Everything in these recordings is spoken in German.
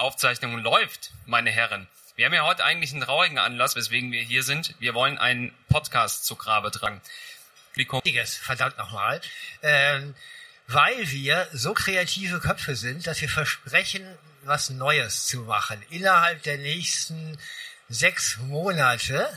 Aufzeichnung läuft, meine Herren. Wir haben ja heute eigentlich einen traurigen Anlass, weswegen wir hier sind. Wir wollen einen Podcast zu Grabe tragen. Wichtiges, verdammt nochmal. Ähm, weil wir so kreative Köpfe sind, dass wir versprechen, was Neues zu machen. Innerhalb der nächsten sechs Monate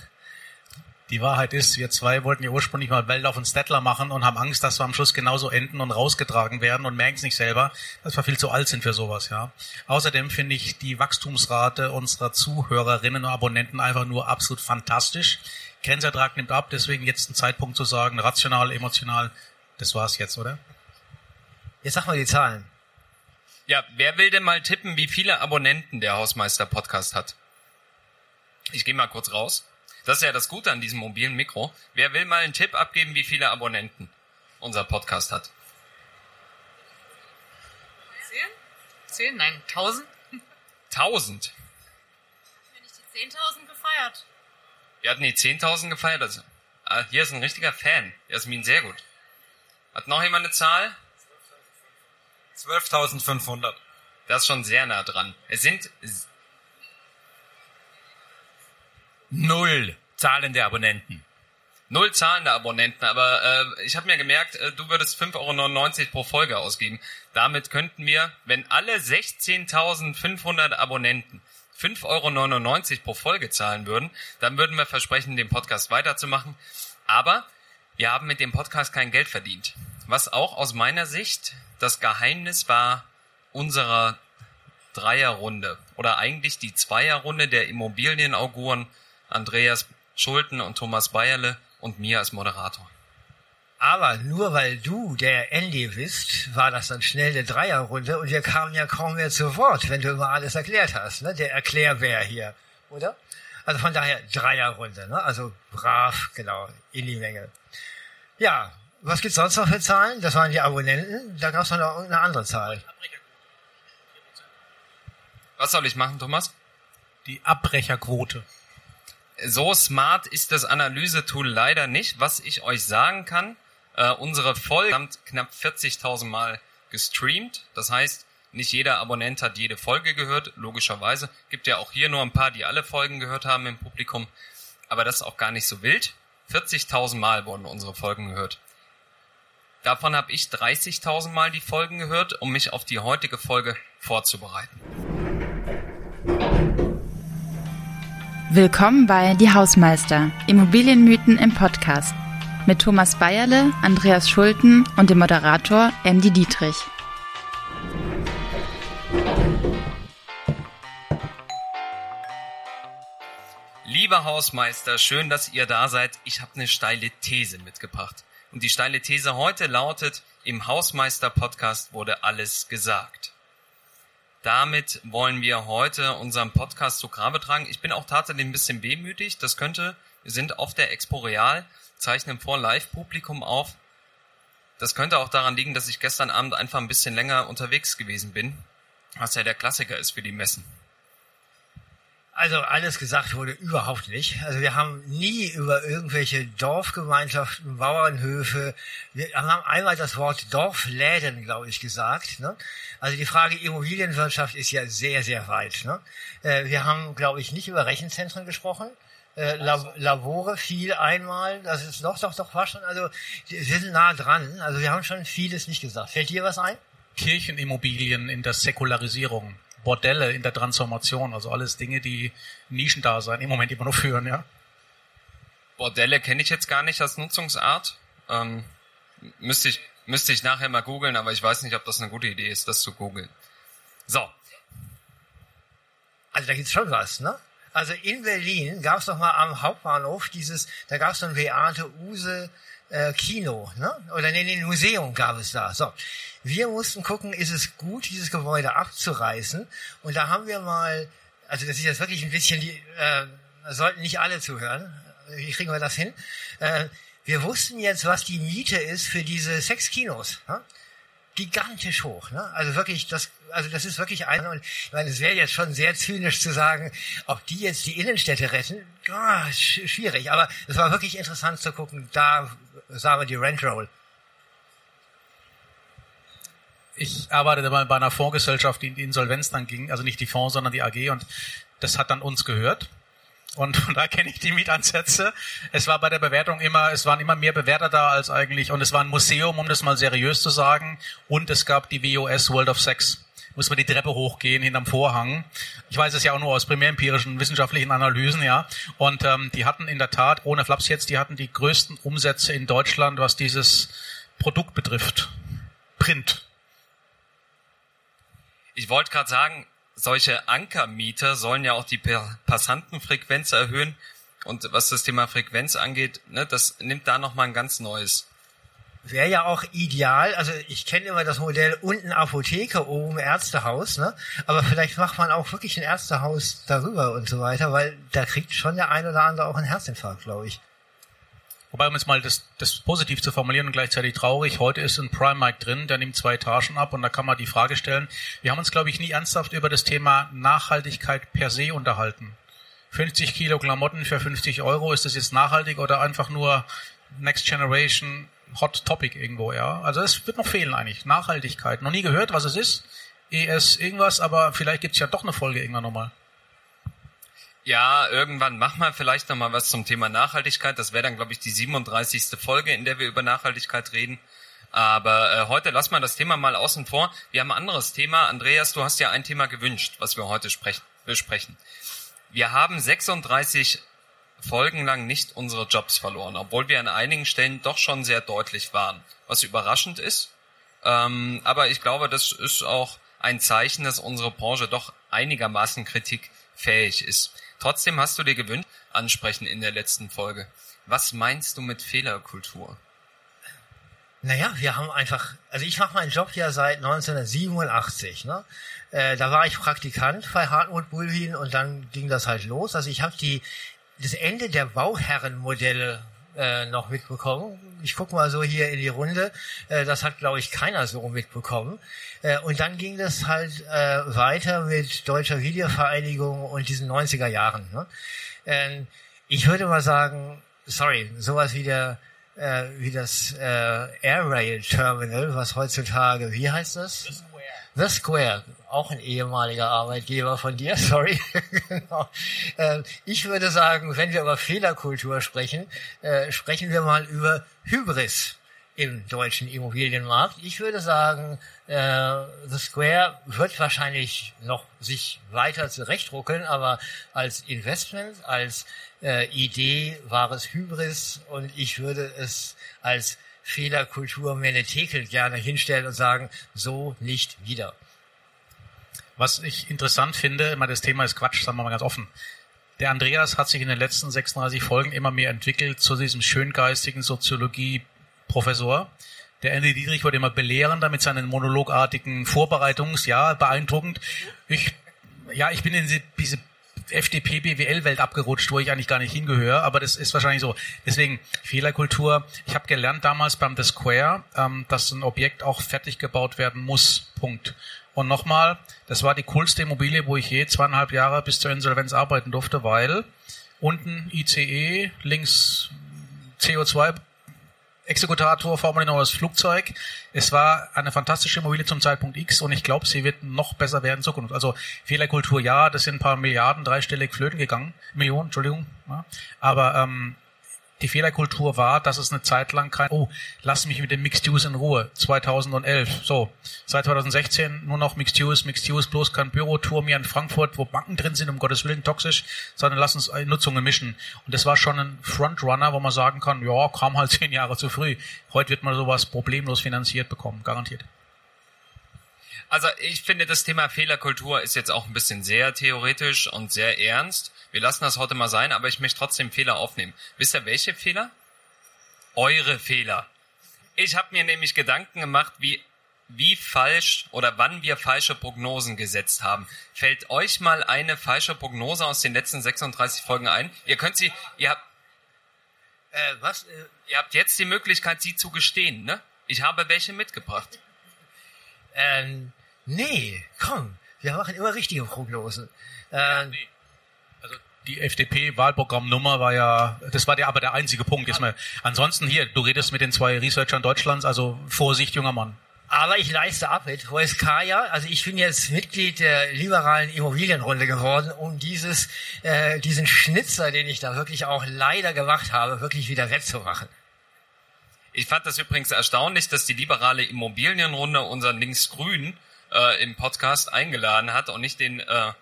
die Wahrheit ist, wir zwei wollten ja ursprünglich mal Waldorf und Stettler machen und haben Angst, dass wir am Schluss genauso enden und rausgetragen werden und merken es nicht selber, dass wir viel zu alt sind für sowas, ja. Außerdem finde ich die Wachstumsrate unserer Zuhörerinnen und Abonnenten einfach nur absolut fantastisch. Grenzertrag nimmt ab, deswegen jetzt ein Zeitpunkt zu sagen, rational, emotional, das war's jetzt, oder? Jetzt sag mal die Zahlen. Ja, wer will denn mal tippen, wie viele Abonnenten der Hausmeister Podcast hat? Ich gehe mal kurz raus. Das ist ja das Gute an diesem mobilen Mikro. Wer will mal einen Tipp abgeben, wie viele Abonnenten unser Podcast hat? Zehn? Zehn? Nein, tausend? Tausend? Wenn nicht die zehntausend gefeiert. Wir hatten die zehntausend gefeiert. Also, ah, hier ist ein richtiger Fan. Jasmin, sehr gut. Hat noch jemand eine Zahl? 12.500. Das ist schon sehr nah dran. Es sind Null zahlende Abonnenten. Null zahlende Abonnenten, aber äh, ich habe mir gemerkt, äh, du würdest 5,99 Euro pro Folge ausgeben. Damit könnten wir, wenn alle 16.500 Abonnenten 5,99 Euro pro Folge zahlen würden, dann würden wir versprechen, den Podcast weiterzumachen. Aber wir haben mit dem Podcast kein Geld verdient. Was auch aus meiner Sicht das Geheimnis war unserer Dreierrunde oder eigentlich die Zweierrunde der Immobilienauguren Andreas Schulten und Thomas Bayerle und mir als Moderator. Aber nur weil du der Andy bist, war das dann schnell eine Dreierrunde und wir kamen ja kaum mehr zu Wort, wenn du immer alles erklärt hast, ne? Der Erklärbär hier, oder? Also von daher Dreierrunde, ne? Also brav, genau, in die Menge. Ja, was gibt's sonst noch für Zahlen? Das waren die Abonnenten. Da gab's noch eine andere Zahl. Was soll ich machen, Thomas? Die Abbrecherquote. So smart ist das Analysetool leider nicht. Was ich euch sagen kann, äh, unsere Folge haben knapp 40.000 Mal gestreamt. Das heißt, nicht jeder Abonnent hat jede Folge gehört, logischerweise. Gibt ja auch hier nur ein paar, die alle Folgen gehört haben im Publikum. Aber das ist auch gar nicht so wild. 40.000 Mal wurden unsere Folgen gehört. Davon habe ich 30.000 Mal die Folgen gehört, um mich auf die heutige Folge vorzubereiten. Willkommen bei Die Hausmeister, Immobilienmythen im Podcast mit Thomas Bayerle, Andreas Schulten und dem Moderator Andy Dietrich. Lieber Hausmeister, schön, dass ihr da seid. Ich habe eine steile These mitgebracht. Und die steile These heute lautet, im Hausmeister-Podcast wurde alles gesagt. Damit wollen wir heute unseren Podcast zu Grabe tragen. Ich bin auch tatsächlich ein bisschen wehmütig. Das könnte, wir sind auf der Expo Real, zeichnen vor Live-Publikum auf. Das könnte auch daran liegen, dass ich gestern Abend einfach ein bisschen länger unterwegs gewesen bin, was ja der Klassiker ist für die Messen. Also alles gesagt wurde überhaupt nicht. Also wir haben nie über irgendwelche Dorfgemeinschaften, Bauernhöfe, wir haben einmal das Wort Dorfläden, glaube ich, gesagt. Ne? Also die Frage Immobilienwirtschaft ist ja sehr, sehr weit. Ne? Äh, wir haben, glaube ich, nicht über Rechenzentren gesprochen. Äh, Lab Labore viel einmal, das ist doch, doch, doch, war schon, also wir sind nah dran. Also wir haben schon vieles nicht gesagt. Fällt dir was ein? Kirchenimmobilien in der Säkularisierung. Bordelle in der Transformation, also alles Dinge, die Nischendasein im Moment immer noch führen, ja. Bordelle kenne ich jetzt gar nicht als Nutzungsart. Ähm, müsste ich müsste ich nachher mal googeln, aber ich weiß nicht, ob das eine gute Idee ist, das zu googeln. So. Also da gibt's schon was, ne? Also in Berlin gab's doch mal am Hauptbahnhof dieses, da gab's so ein Beate Use äh, Kino, ne? Oder nee, nee, ein Museum gab es da. So. Wir mussten gucken, ist es gut, dieses Gebäude abzureißen. Und da haben wir mal, also das ist jetzt wirklich ein bisschen, die, äh, sollten nicht alle zuhören. Wie kriegen wir das hin? Äh, wir wussten jetzt, was die Miete ist für diese sechs Kinos. Ne? Gigantisch hoch. Ne? Also wirklich, das, also das ist wirklich ein, und ich meine, es wäre jetzt schon sehr zynisch zu sagen, ob die jetzt die Innenstädte retten. Oh, schwierig, aber es war wirklich interessant zu gucken. Da sahen wir die Rent Roll. ich arbeitete bei einer Fondsgesellschaft, die in die Insolvenz dann ging, also nicht die Fonds, sondern die AG und das hat dann uns gehört. Und da kenne ich die Mietansätze. Es war bei der Bewertung immer, es waren immer mehr Bewerter da als eigentlich, und es war ein Museum, um das mal seriös zu sagen. Und es gab die WOS World of Sex. Muss man die Treppe hochgehen hinterm Vorhang. Ich weiß es ja auch nur aus primärempirischen wissenschaftlichen Analysen, ja. Und ähm, die hatten in der Tat, ohne Flaps jetzt, die hatten die größten Umsätze in Deutschland, was dieses Produkt betrifft. Print. Ich wollte gerade sagen, solche Ankermieter sollen ja auch die Passantenfrequenz erhöhen. Und was das Thema Frequenz angeht, ne, das nimmt da nochmal ein ganz neues. Wäre ja auch ideal, also ich kenne immer das Modell unten Apotheke, oben Ärztehaus, ne? Aber vielleicht macht man auch wirklich ein Ärztehaus darüber und so weiter, weil da kriegt schon der ein oder andere auch einen Herzinfarkt, glaube ich. Wobei, um jetzt mal das, das positiv zu formulieren und gleichzeitig traurig, heute ist ein Prime Mic drin, der nimmt zwei Etagen ab und da kann man die Frage stellen. Wir haben uns, glaube ich, nie ernsthaft über das Thema Nachhaltigkeit per se unterhalten. 50 Kilo Klamotten für 50 Euro, ist das jetzt nachhaltig oder einfach nur Next Generation Hot Topic irgendwo, ja? Also es wird noch fehlen eigentlich. Nachhaltigkeit. Noch nie gehört, was es ist. ES irgendwas, aber vielleicht gibt's ja doch eine Folge irgendwann nochmal. Ja, irgendwann machen wir vielleicht noch mal was zum Thema Nachhaltigkeit. Das wäre dann, glaube ich, die 37. Folge, in der wir über Nachhaltigkeit reden. Aber äh, heute lassen wir das Thema mal außen vor. Wir haben ein anderes Thema. Andreas, du hast ja ein Thema gewünscht, was wir heute sprechen, besprechen. Wir haben 36 Folgen lang nicht unsere Jobs verloren, obwohl wir an einigen Stellen doch schon sehr deutlich waren, was überraschend ist. Ähm, aber ich glaube, das ist auch ein Zeichen, dass unsere Branche doch einigermaßen kritikfähig ist. Trotzdem hast du dir gewünscht, ansprechen in der letzten Folge. Was meinst du mit Fehlerkultur? Naja, wir haben einfach, also ich mache meinen Job ja seit 1987. Ne? Äh, da war ich Praktikant bei Hartmut Bulwin und dann ging das halt los. Also ich habe die das Ende der Bauherrenmodelle äh, noch mitbekommen. Ich gucke mal so hier in die Runde. Äh, das hat, glaube ich, keiner so mitbekommen. Äh, und dann ging das halt äh, weiter mit Deutscher Videovereinigung und diesen 90er Jahren. Ne? Ähm, ich würde mal sagen, sorry, sowas wie der äh, wie das äh, Air Rail Terminal, was heutzutage, wie heißt das? The Square. Auch ein ehemaliger Arbeitgeber von dir, sorry. genau. äh, ich würde sagen, wenn wir über Fehlerkultur sprechen, äh, sprechen wir mal über Hybris im deutschen Immobilienmarkt. Ich würde sagen, äh, The Square wird wahrscheinlich noch sich weiter zurechtruckeln, aber als Investment, als äh, Idee war es Hybris und ich würde es als Fehlerkultur Menetekel gerne hinstellen und sagen, so nicht wieder. Was ich interessant finde, immer das Thema ist Quatsch, sagen wir mal ganz offen. Der Andreas hat sich in den letzten 36 Folgen immer mehr entwickelt zu diesem schöngeistigen Soziologie-Professor. Der Andy Dietrich wurde immer belehrender mit seinen monologartigen Vorbereitungs, ja, beeindruckend. Ich, ja, ich bin in diese FDP-BWL-Welt abgerutscht, wo ich eigentlich gar nicht hingehöre, aber das ist wahrscheinlich so. Deswegen Fehlerkultur. Ich habe gelernt damals beim The Square, ähm, dass ein Objekt auch fertig gebaut werden muss. Punkt. Und nochmal, das war die coolste Immobilie, wo ich je zweieinhalb Jahre bis zur Insolvenz arbeiten durfte, weil unten ICE, links CO2 Exekutator, formel Flugzeug. Es war eine fantastische Immobilie zum Zeitpunkt X und ich glaube, sie wird noch besser werden in Zukunft. Also Fehlerkultur, ja, das sind ein paar Milliarden dreistellig flöten gegangen, Millionen, Entschuldigung. Ja. Aber ähm, die Fehlerkultur war, dass es eine Zeit lang kein, oh, lass mich mit dem Mixed Use in Ruhe, 2011, so, seit 2016 nur noch Mixed Use, Mixed Use, bloß kein Büroturm hier in Frankfurt, wo Banken drin sind, um Gottes Willen toxisch, sondern lass uns Nutzungen mischen. Und das war schon ein Frontrunner, wo man sagen kann, ja, kam halt zehn Jahre zu früh. Heute wird man sowas problemlos finanziert bekommen, garantiert. Also ich finde, das Thema Fehlerkultur ist jetzt auch ein bisschen sehr theoretisch und sehr ernst. Wir lassen das heute mal sein, aber ich möchte trotzdem Fehler aufnehmen. Wisst ihr, welche Fehler? Eure Fehler. Ich habe mir nämlich Gedanken gemacht, wie, wie falsch oder wann wir falsche Prognosen gesetzt haben. Fällt euch mal eine falsche Prognose aus den letzten 36 Folgen ein? Ihr könnt sie, ihr habt, äh, was? Äh, ihr habt jetzt die Möglichkeit, sie zu gestehen, ne? Ich habe welche mitgebracht. Ähm, nee, komm, wir machen immer richtige Prognosen. Ähm, ja, nee die FDP-Wahlprogrammnummer war ja, das war der aber der einzige Punkt. Jetzt mal, ansonsten hier, du redest mit den zwei Researchern Deutschlands, also Vorsicht, junger Mann. Aber ich leiste ab mit Voiskaya. Also ich bin jetzt Mitglied der liberalen Immobilienrunde geworden, um dieses, äh, diesen Schnitzer, den ich da wirklich auch leider gemacht habe, wirklich wieder wettzumachen. Ich fand das übrigens erstaunlich, dass die liberale Immobilienrunde unseren Linksgrün äh, im Podcast eingeladen hat und nicht den äh,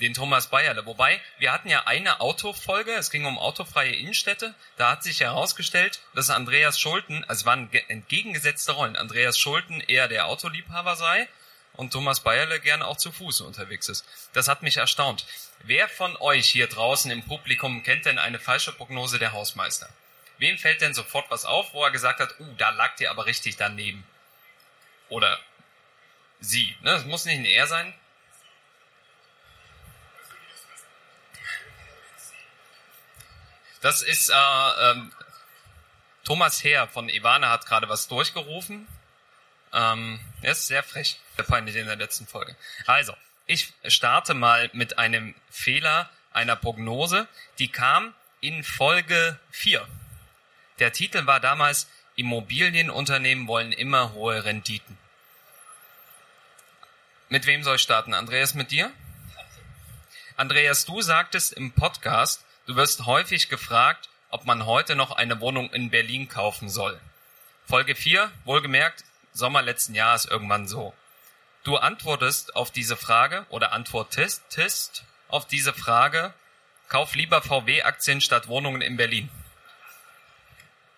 den Thomas Bayerle. Wobei, wir hatten ja eine Autofolge, es ging um autofreie Innenstädte. Da hat sich herausgestellt, dass Andreas Schulten, also es waren entgegengesetzte Rollen, Andreas Schulten eher der Autoliebhaber sei und Thomas Bayerle gerne auch zu Fuß unterwegs ist. Das hat mich erstaunt. Wer von euch hier draußen im Publikum kennt denn eine falsche Prognose der Hausmeister? Wem fällt denn sofort was auf, wo er gesagt hat, uh, da lag ihr aber richtig daneben? Oder sie, ne? Es muss nicht ein Er sein, Das ist äh, ähm, Thomas Heer von Ivana hat gerade was durchgerufen. Ähm, er ist sehr frech, der peinlich in der letzten Folge. Also, ich starte mal mit einem Fehler einer Prognose, die kam in Folge 4. Der Titel war damals Immobilienunternehmen wollen immer hohe Renditen. Mit wem soll ich starten? Andreas, mit dir? Andreas, du sagtest im Podcast, Du wirst häufig gefragt, ob man heute noch eine Wohnung in Berlin kaufen soll. Folge 4, wohlgemerkt, Sommer letzten Jahres irgendwann so. Du antwortest auf diese Frage oder antwortest auf diese Frage, kauf lieber VW-Aktien statt Wohnungen in Berlin.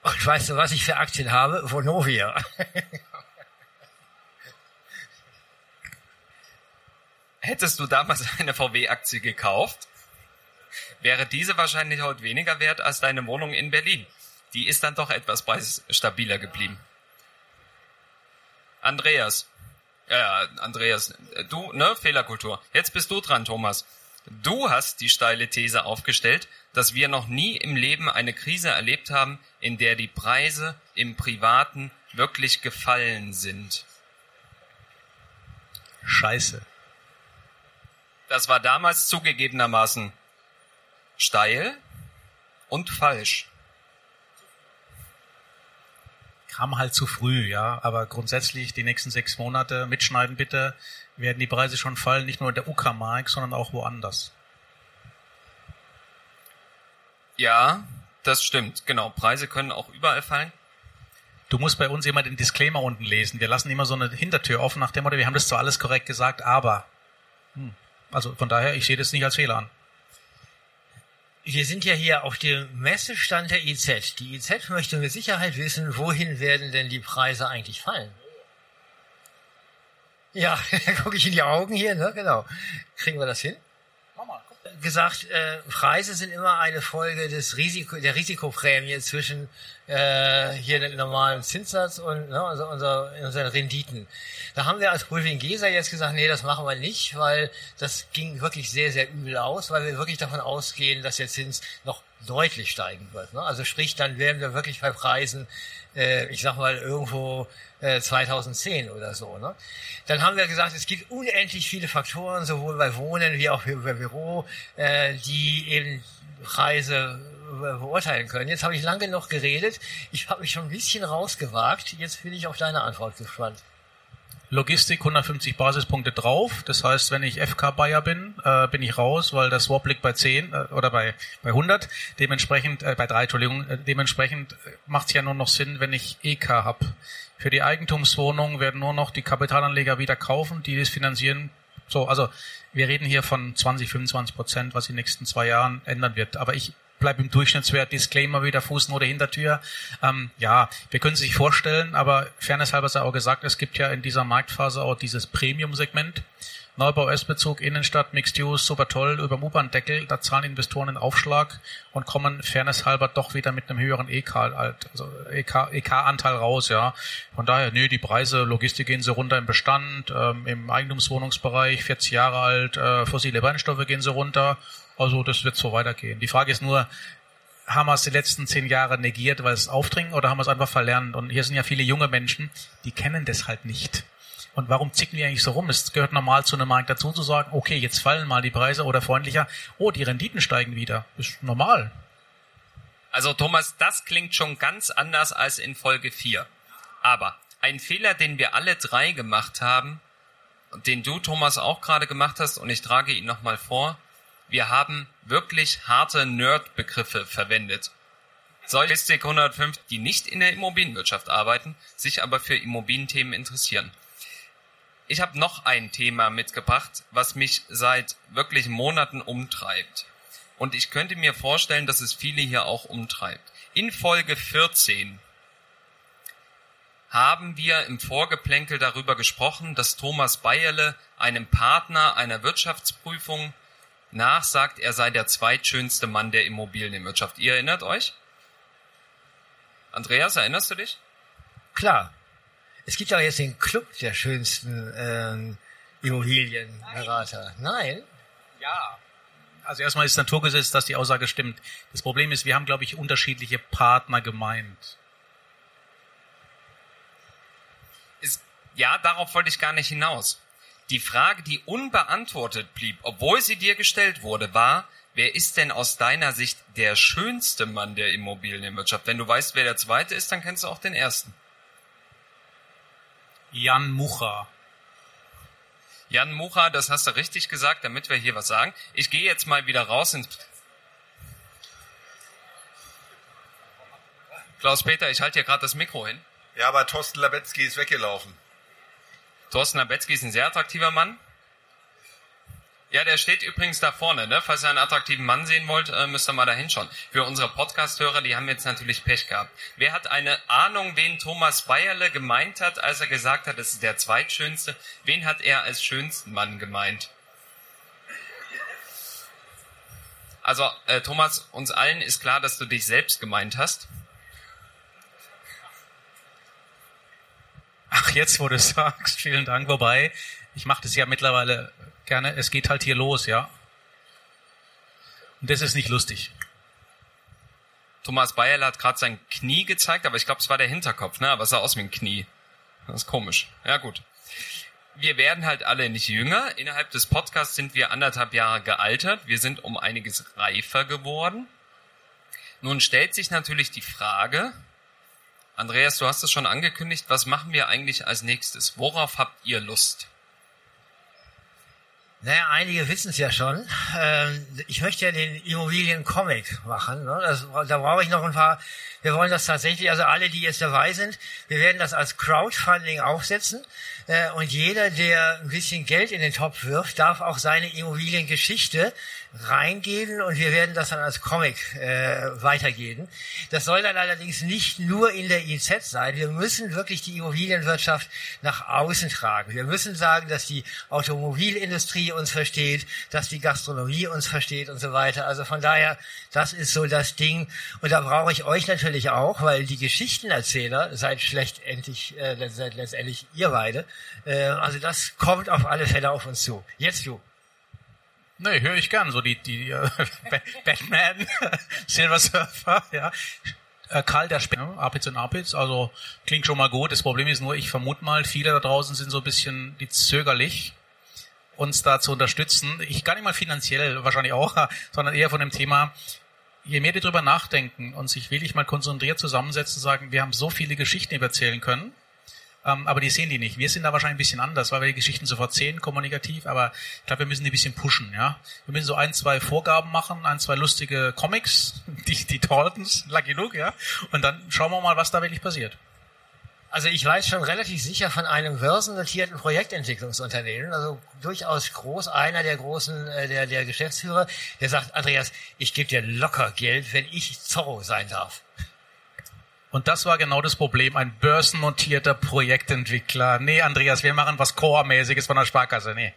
Und weißt du, was ich für Aktien habe? Vonovia. Hättest du damals eine VW-Aktie gekauft? wäre diese wahrscheinlich heute weniger wert als deine Wohnung in Berlin. Die ist dann doch etwas preisstabiler geblieben. Andreas. Ja, Andreas, du, ne, Fehlerkultur. Jetzt bist du dran, Thomas. Du hast die steile These aufgestellt, dass wir noch nie im Leben eine Krise erlebt haben, in der die Preise im Privaten wirklich gefallen sind. Scheiße. Das war damals zugegebenermaßen steil und falsch. Kam halt zu früh, ja. Aber grundsätzlich die nächsten sechs Monate mitschneiden bitte, werden die Preise schon fallen, nicht nur in der UK-Mark, sondern auch woanders. Ja, das stimmt. Genau. Preise können auch überall fallen. Du musst bei uns immer den Disclaimer unten lesen. Wir lassen immer so eine Hintertür offen nach dem Motto, wir haben das zwar alles korrekt gesagt, aber. Hm. Also von daher, ich sehe das nicht als Fehler an. Wir sind ja hier auf dem Messestand der IZ. Die IZ möchte mit Sicherheit wissen, wohin werden denn die Preise eigentlich fallen? Ja, da gucke ich in die Augen hier, ne? Genau. Kriegen wir das hin? gesagt, äh, Preise sind immer eine Folge des Risiko, der Risikoprämie zwischen äh, hier dem normalen Zinssatz und ne, also unser, unseren Renditen. Da haben wir als Geser jetzt gesagt, nee, das machen wir nicht, weil das ging wirklich sehr, sehr übel aus, weil wir wirklich davon ausgehen, dass der Zins noch deutlich steigen wird. Ne? Also sprich, dann werden wir wirklich bei Preisen, äh, ich sag mal, irgendwo äh, 2010 oder so. Ne? Dann haben wir gesagt, es gibt unendlich viele Faktoren, sowohl bei Wohnen wie auch bei Büro, äh, die eben Preise beurteilen können. Jetzt habe ich lange noch geredet. Ich habe mich schon ein bisschen rausgewagt. Jetzt bin ich auf deine Antwort gespannt. Logistik 150 Basispunkte drauf. Das heißt, wenn ich FK-Buyer bin, äh, bin ich raus, weil der Swap liegt bei 10 äh, oder bei, bei 100. Dementsprechend, äh, bei 3, Entschuldigung, äh, dementsprechend macht es ja nur noch Sinn, wenn ich EK habe. Für die Eigentumswohnungen werden nur noch die Kapitalanleger wieder kaufen, die das finanzieren. So, also wir reden hier von 20, 25 Prozent, was in den nächsten zwei Jahren ändern wird. Aber ich bleibe im Durchschnittswert, Disclaimer wieder, Fußnote, Hintertür. Ähm, ja, wir können es sich vorstellen, aber Fairness halber sei auch gesagt, es gibt ja in dieser Marktphase auch dieses Premium-Segment. Neubau S-Bezug, Innenstadt, Mixed Use, super toll, über dem da zahlen Investoren einen Aufschlag und kommen fairness halber doch wieder mit einem höheren EK, also EK-Anteil raus, ja. Von daher, nee, die Preise, Logistik gehen sie runter im Bestand, ähm, im Eigentumswohnungsbereich, 40 Jahre alt, äh, fossile Brennstoffe gehen sie runter, also das wird so weitergehen. Die Frage ist nur, haben wir es die letzten zehn Jahre negiert, weil es aufdringen, oder haben wir es einfach verlernt? Und hier sind ja viele junge Menschen, die kennen das halt nicht. Und warum zicken die eigentlich so rum? Es gehört normal zu einem Markt dazu zu sagen, okay, jetzt fallen mal die Preise oder freundlicher, oh, die Renditen steigen wieder. Ist normal. Also Thomas, das klingt schon ganz anders als in Folge 4. Aber ein Fehler, den wir alle drei gemacht haben, den du, Thomas, auch gerade gemacht hast, und ich trage ihn nochmal vor. Wir haben wirklich harte Nerd-Begriffe verwendet. Solche 105, die nicht in der Immobilienwirtschaft arbeiten, sich aber für Immobilienthemen interessieren. Ich habe noch ein Thema mitgebracht, was mich seit wirklich Monaten umtreibt. Und ich könnte mir vorstellen, dass es viele hier auch umtreibt. In Folge 14 haben wir im Vorgeplänkel darüber gesprochen, dass Thomas Bayerle einem Partner einer Wirtschaftsprüfung nachsagt, er sei der zweitschönste Mann der Immobilienwirtschaft. Ihr erinnert euch? Andreas, erinnerst du dich? Klar. Es gibt ja jetzt den Club der schönsten ähm, Immobilienberater. Nein? Ja. Also erstmal ist Naturgesetz, dass die Aussage stimmt. Das Problem ist, wir haben, glaube ich, unterschiedliche Partner gemeint. Ist, ja, darauf wollte ich gar nicht hinaus. Die Frage, die unbeantwortet blieb, obwohl sie dir gestellt wurde, war, wer ist denn aus deiner Sicht der schönste Mann der Immobilienwirtschaft? Wenn du weißt, wer der zweite ist, dann kennst du auch den ersten. Jan Mucha. Jan Mucha, das hast du richtig gesagt, damit wir hier was sagen. Ich gehe jetzt mal wieder raus ins Klaus-Peter, ich halte hier gerade das Mikro hin. Ja, aber Thorsten Labetzky ist weggelaufen. Thorsten Labetzky ist ein sehr attraktiver Mann. Ja, der steht übrigens da vorne, ne? Falls ihr einen attraktiven Mann sehen wollt, äh, müsst ihr mal da hinschauen. Für unsere Podcast-Hörer, die haben jetzt natürlich Pech gehabt. Wer hat eine Ahnung, wen Thomas Bayerle gemeint hat, als er gesagt hat, es ist der zweitschönste? Wen hat er als schönsten Mann gemeint? Also, äh, Thomas, uns allen ist klar, dass du dich selbst gemeint hast. Ach, jetzt, wo du es sagst, vielen Dank. Wobei, ich mache das ja mittlerweile gerne. Es geht halt hier los, ja. Und das ist nicht lustig. Thomas Bayerle hat gerade sein Knie gezeigt, aber ich glaube, es war der Hinterkopf, ne? Aber es sah aus wie ein Knie. Das ist komisch. Ja, gut. Wir werden halt alle nicht jünger. Innerhalb des Podcasts sind wir anderthalb Jahre gealtert. Wir sind um einiges reifer geworden. Nun stellt sich natürlich die Frage, Andreas, du hast es schon angekündigt, was machen wir eigentlich als nächstes? Worauf habt ihr Lust? Naja, einige wissen es ja schon. Ähm, ich möchte ja den Immobilien-Comic machen. Ne? Das, da brauche ich noch ein paar. Wir wollen das tatsächlich, also alle, die jetzt dabei sind, wir werden das als Crowdfunding aufsetzen. Äh, und jeder, der ein bisschen Geld in den Topf wirft, darf auch seine Immobiliengeschichte reingeben und wir werden das dann als Comic äh, weitergeben. Das soll dann allerdings nicht nur in der IZ sein. Wir müssen wirklich die Immobilienwirtschaft nach außen tragen. Wir müssen sagen, dass die Automobilindustrie uns versteht, dass die Gastronomie uns versteht und so weiter. Also von daher, das ist so das Ding. Und da brauche ich euch natürlich auch, weil die Geschichtenerzähler seid schlechtendlich, äh, seid letztendlich ihr beide. Äh, also das kommt auf alle Fälle auf uns zu. Jetzt du. Nee, höre ich gern. So die, die äh, Batman, Silver Surfer, ja. Äh, Karl der Spinner, Apitz und Apitz, also klingt schon mal gut. Das Problem ist nur, ich vermute mal, viele da draußen sind so ein bisschen die zögerlich, uns da zu unterstützen. Ich gar nicht mal finanziell, wahrscheinlich auch, sondern eher von dem Thema, je mehr die drüber nachdenken und sich wirklich mal konzentriert zusammensetzen, sagen, wir haben so viele Geschichten, die erzählen können, ähm, aber die sehen die nicht. Wir sind da wahrscheinlich ein bisschen anders, weil wir die Geschichten sofort sehen, kommunikativ, aber ich glaube, wir müssen die ein bisschen pushen, ja. Wir müssen so ein, zwei Vorgaben machen, ein, zwei lustige Comics, die, die Taltons, Lucky Luke, ja. Und dann schauen wir mal, was da wirklich passiert. Also ich weiß schon relativ sicher von einem börsennotierten Projektentwicklungsunternehmen, also durchaus groß, einer der großen, äh, der, der Geschäftsführer, der sagt, Andreas, ich gebe dir locker Geld, wenn ich Zorro sein darf. Und das war genau das Problem, ein börsennotierter Projektentwickler. Nee, Andreas, wir machen was Core-mäßiges von der Sparkasse. Nee.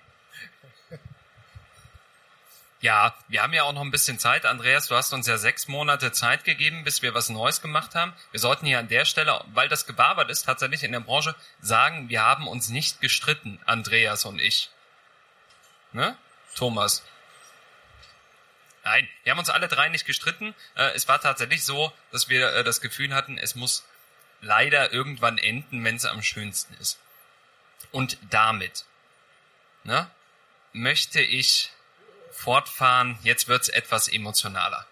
Ja, wir haben ja auch noch ein bisschen Zeit. Andreas, du hast uns ja sechs Monate Zeit gegeben, bis wir was Neues gemacht haben. Wir sollten hier an der Stelle, weil das gewabert ist, tatsächlich in der Branche sagen, wir haben uns nicht gestritten, Andreas und ich. Ne? Thomas. Nein, wir haben uns alle drei nicht gestritten. Äh, es war tatsächlich so, dass wir äh, das Gefühl hatten, es muss leider irgendwann enden, wenn es am schönsten ist. Und damit ne, möchte ich fortfahren. Jetzt wird's etwas emotionaler.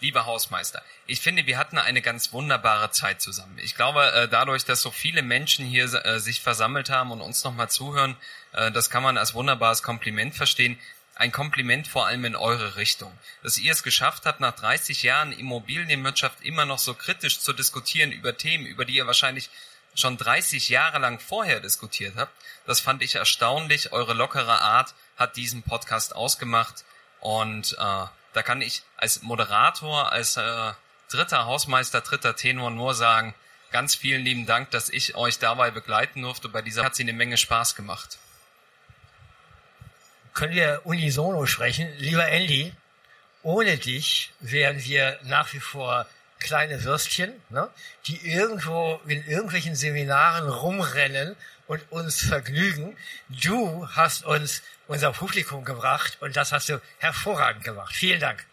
Lieber Hausmeister, ich finde, wir hatten eine ganz wunderbare Zeit zusammen. Ich glaube, äh, dadurch, dass so viele Menschen hier sich versammelt haben und uns nochmal zuhören, das kann man als wunderbares Kompliment verstehen. Ein Kompliment vor allem in eure Richtung. Dass ihr es geschafft habt, nach 30 Jahren Immobilienwirtschaft immer noch so kritisch zu diskutieren über Themen, über die ihr wahrscheinlich schon 30 Jahre lang vorher diskutiert habt. Das fand ich erstaunlich. Eure lockere Art hat diesen Podcast ausgemacht. Und äh, da kann ich als Moderator, als äh, dritter Hausmeister, dritter Tenor nur sagen, ganz vielen lieben Dank, dass ich euch dabei begleiten durfte. Bei dieser hat sie eine Menge Spaß gemacht. Können wir unisono sprechen? Lieber Andy, ohne dich wären wir nach wie vor kleine Würstchen, ne, die irgendwo in irgendwelchen Seminaren rumrennen und uns vergnügen. Du hast uns unser Publikum gebracht und das hast du hervorragend gemacht. Vielen Dank.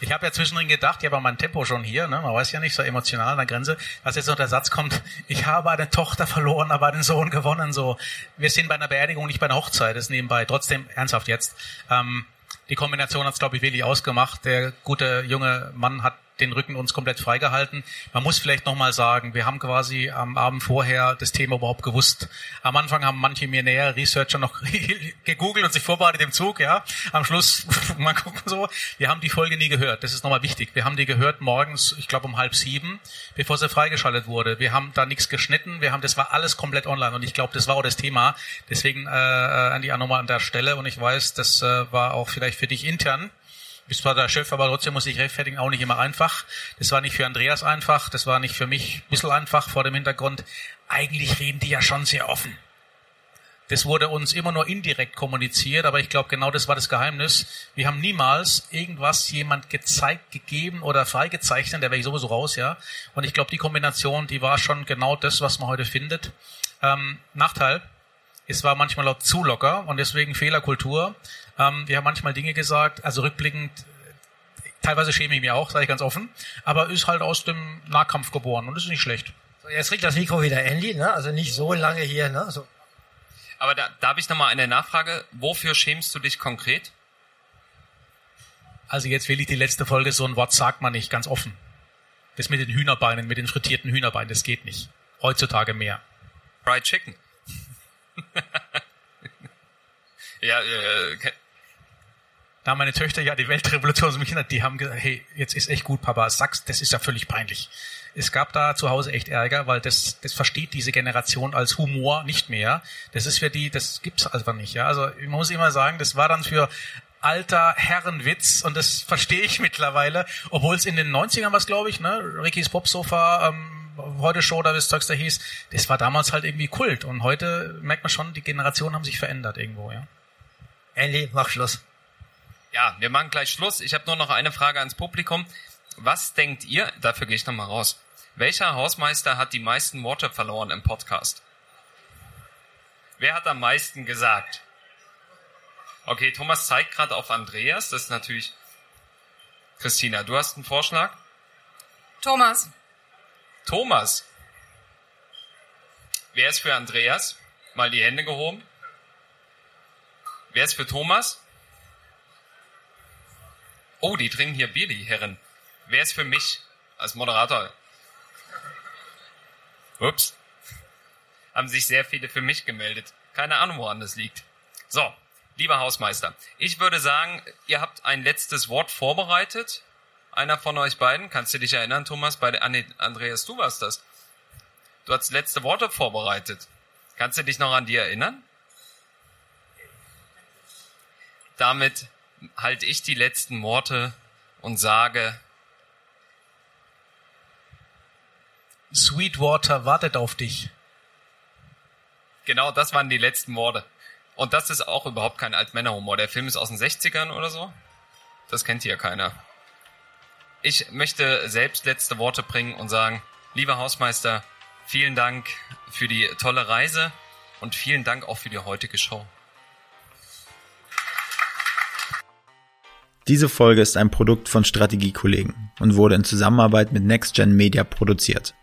Ich habe ja zwischendrin gedacht, ich habe mein Tempo schon hier, ne? man weiß ja nicht, so emotional an der Grenze, dass jetzt noch der Satz kommt, ich habe eine Tochter verloren, aber einen Sohn gewonnen. So, Wir sind bei einer Beerdigung, nicht bei einer Hochzeit, das ist nebenbei. Trotzdem, ernsthaft jetzt. Ähm, die Kombination hat es, glaube ich, wirklich ausgemacht. Der gute junge Mann hat den Rücken uns komplett freigehalten. Man muss vielleicht nochmal sagen, wir haben quasi am Abend vorher das Thema überhaupt gewusst. Am Anfang haben manche mir näher Researcher noch gegoogelt und sich vorbereitet im Zug, ja. Am Schluss, mal gucken so. Wir haben die Folge nie gehört. Das ist nochmal wichtig. Wir haben die gehört morgens, ich glaube um halb sieben, bevor sie freigeschaltet wurde. Wir haben da nichts geschnitten. Wir haben, das war alles komplett online und ich glaube, das war auch das Thema. Deswegen äh, äh an die nochmal an der Stelle und ich weiß, das äh, war auch vielleicht für dich intern bist zwar der Chef, aber trotzdem muss ich rechtfertigen, auch nicht immer einfach. Das war nicht für Andreas einfach, das war nicht für mich ein bisschen einfach vor dem Hintergrund. Eigentlich reden die ja schon sehr offen. Das wurde uns immer nur indirekt kommuniziert, aber ich glaube, genau das war das Geheimnis. Wir haben niemals irgendwas jemand gezeigt, gegeben oder freigezeichnet, der wäre ich sowieso raus, ja. Und ich glaube, die Kombination, die war schon genau das, was man heute findet. Ähm, Nachteil, es war manchmal auch zu locker und deswegen Fehlerkultur. Ähm, wir haben manchmal Dinge gesagt, also rückblickend, teilweise schäme ich mich auch, sage ich ganz offen, aber ist halt aus dem Nahkampf geboren und das ist nicht schlecht. So, jetzt kriegt das Mikro wieder Andy, ne? also nicht so lange hier. Ne? So. Aber da, da habe ich nochmal eine Nachfrage. Wofür schämst du dich konkret? Also jetzt will ich die letzte Folge, so ein Wort sagt man nicht, ganz offen. Das mit den Hühnerbeinen, mit den frittierten Hühnerbeinen, das geht nicht. Heutzutage mehr. Fried Chicken. Ja, äh, da meine Töchter ja die Weltrevolution so erinnert, die haben gesagt, hey, jetzt ist echt gut, Papa, sag's, das ist ja völlig peinlich. Es gab da zu Hause echt Ärger, weil das, das versteht diese Generation als Humor nicht mehr. Das ist für die, das gibt's einfach nicht, ja. Also, ich muss immer sagen, das war dann für alter Herrenwitz und das verstehe ich mittlerweile, obwohl es in den 90ern was, glaube ich, ne, Ricky's Popsofa, ähm, heute Show oder wie es Zeugs da hieß, das war damals halt irgendwie Kult und heute merkt man schon, die Generationen haben sich verändert irgendwo, ja. Andy, mach Schluss. Ja, wir machen gleich Schluss. Ich habe nur noch eine Frage ans Publikum. Was denkt ihr, dafür gehe ich nochmal raus, welcher Hausmeister hat die meisten Worte verloren im Podcast? Wer hat am meisten gesagt? Okay, Thomas zeigt gerade auf Andreas. Das ist natürlich Christina. Du hast einen Vorschlag? Thomas. Thomas. Wer ist für Andreas? Mal die Hände gehoben. Wer ist für Thomas? Oh, die trinken hier Bier, die Herren. Wer ist für mich als Moderator? Ups. Haben sich sehr viele für mich gemeldet. Keine Ahnung, woran das liegt. So, lieber Hausmeister, ich würde sagen, ihr habt ein letztes Wort vorbereitet. Einer von euch beiden, kannst du dich erinnern, Thomas? Bei nee, Andreas, du warst das. Du hast letzte Worte vorbereitet. Kannst du dich noch an die erinnern? Damit halte ich die letzten Worte und sage, Sweetwater wartet auf dich. Genau, das waren die letzten Worte. Und das ist auch überhaupt kein Altmännerhumor. Der Film ist aus den 60ern oder so. Das kennt hier keiner. Ich möchte selbst letzte Worte bringen und sagen, lieber Hausmeister, vielen Dank für die tolle Reise und vielen Dank auch für die heutige Show. Diese Folge ist ein Produkt von Strategiekollegen und wurde in Zusammenarbeit mit NextGen Media produziert.